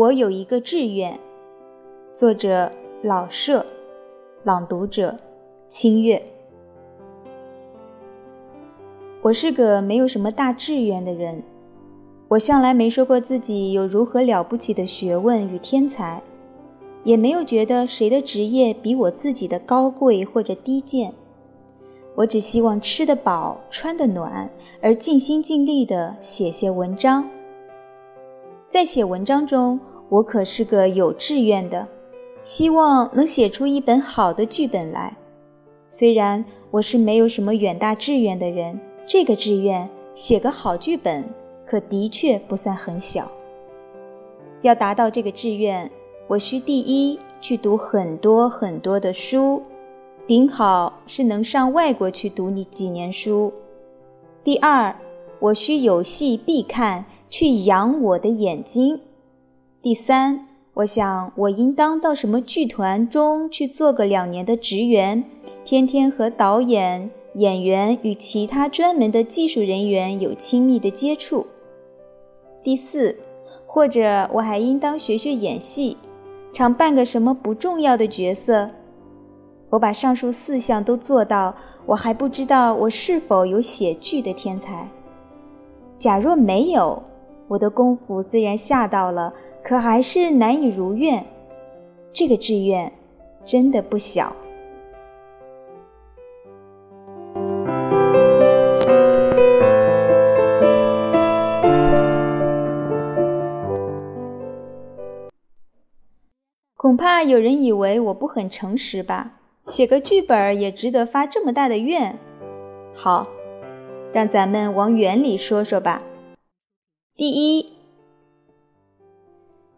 我有一个志愿。作者：老舍，朗读者：清月。我是个没有什么大志愿的人，我向来没说过自己有如何了不起的学问与天才，也没有觉得谁的职业比我自己的高贵或者低贱。我只希望吃得饱，穿得暖，而尽心尽力地写些文章。在写文章中，我可是个有志愿的，希望能写出一本好的剧本来。虽然我是没有什么远大志愿的人，这个志愿写个好剧本，可的确不算很小。要达到这个志愿，我需第一去读很多很多的书。顶好是能上外国去读你几年书。第二，我需有戏必看，去养我的眼睛。第三，我想我应当到什么剧团中去做个两年的职员，天天和导演、演员与其他专门的技术人员有亲密的接触。第四，或者我还应当学学演戏，常扮个什么不重要的角色。我把上述四项都做到，我还不知道我是否有写剧的天才。假若没有，我的功夫虽然下到了，可还是难以如愿。这个志愿真的不小。恐怕有人以为我不很诚实吧。写个剧本也值得发这么大的愿？好，让咱们往远里说说吧。第一，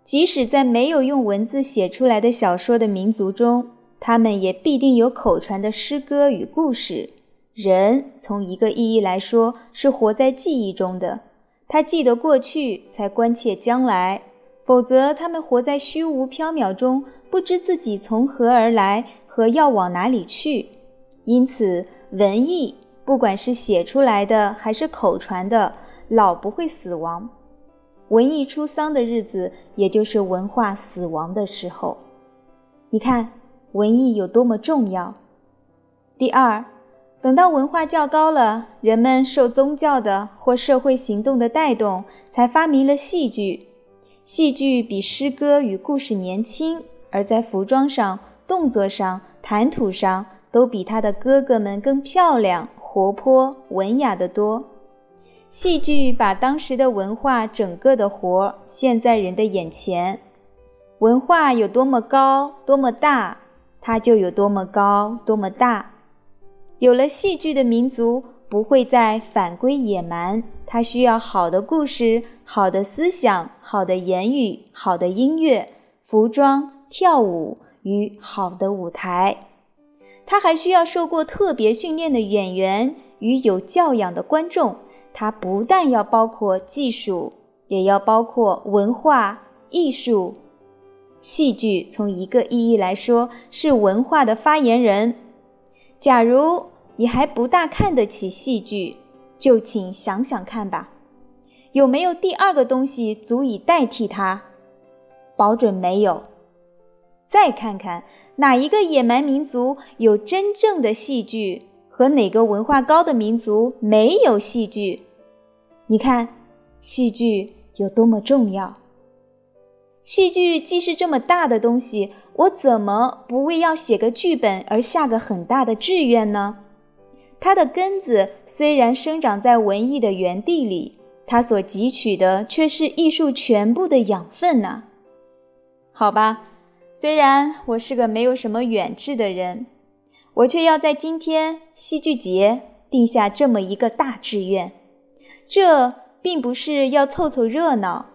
即使在没有用文字写出来的小说的民族中，他们也必定有口传的诗歌与故事。人从一个意义来说是活在记忆中的，他记得过去，才关切将来；否则，他们活在虚无缥缈中，不知自己从何而来。和要往哪里去？因此，文艺不管是写出来的还是口传的，老不会死亡。文艺出丧的日子，也就是文化死亡的时候。你看，文艺有多么重要。第二，等到文化较高了，人们受宗教的或社会行动的带动，才发明了戏剧。戏剧比诗歌与故事年轻，而在服装上。动作上、谈吐上都比他的哥哥们更漂亮、活泼、文雅得多。戏剧把当时的文化整个的活现在人的眼前。文化有多么高、多么大，它就有多么高、多么大。有了戏剧的民族不会再反归野蛮，它需要好的故事、好的思想、好的言语、好的音乐、服装、跳舞。与好的舞台，他还需要受过特别训练的演员与有教养的观众。它不但要包括技术，也要包括文化艺术。戏剧从一个意义来说是文化的发言人。假如你还不大看得起戏剧，就请想想看吧，有没有第二个东西足以代替它？保准没有。再看看哪一个野蛮民族有真正的戏剧，和哪个文化高的民族没有戏剧？你看，戏剧有多么重要。戏剧既是这么大的东西，我怎么不为要写个剧本而下个很大的志愿呢？它的根子虽然生长在文艺的园地里，它所汲取的却是艺术全部的养分呢。好吧。虽然我是个没有什么远志的人，我却要在今天戏剧节定下这么一个大志愿。这并不是要凑凑热闹，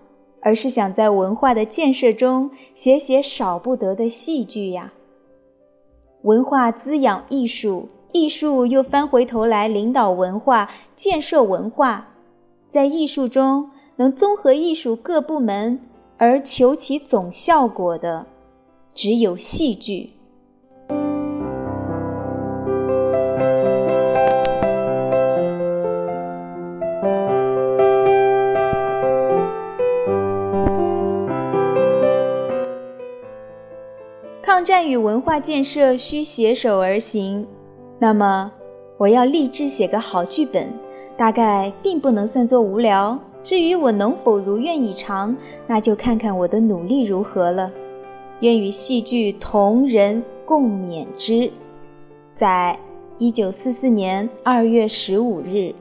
而是想在文化的建设中写写少不得的戏剧呀。文化滋养艺术，艺术又翻回头来领导文化、建设文化，在艺术中能综合艺术各部门而求其总效果的。只有戏剧。抗战与文化建设需携手而行，那么我要立志写个好剧本，大概并不能算作无聊。至于我能否如愿以偿，那就看看我的努力如何了。愿与戏剧同仁共勉之。在一九四四年二月十五日，《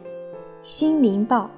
新民报》。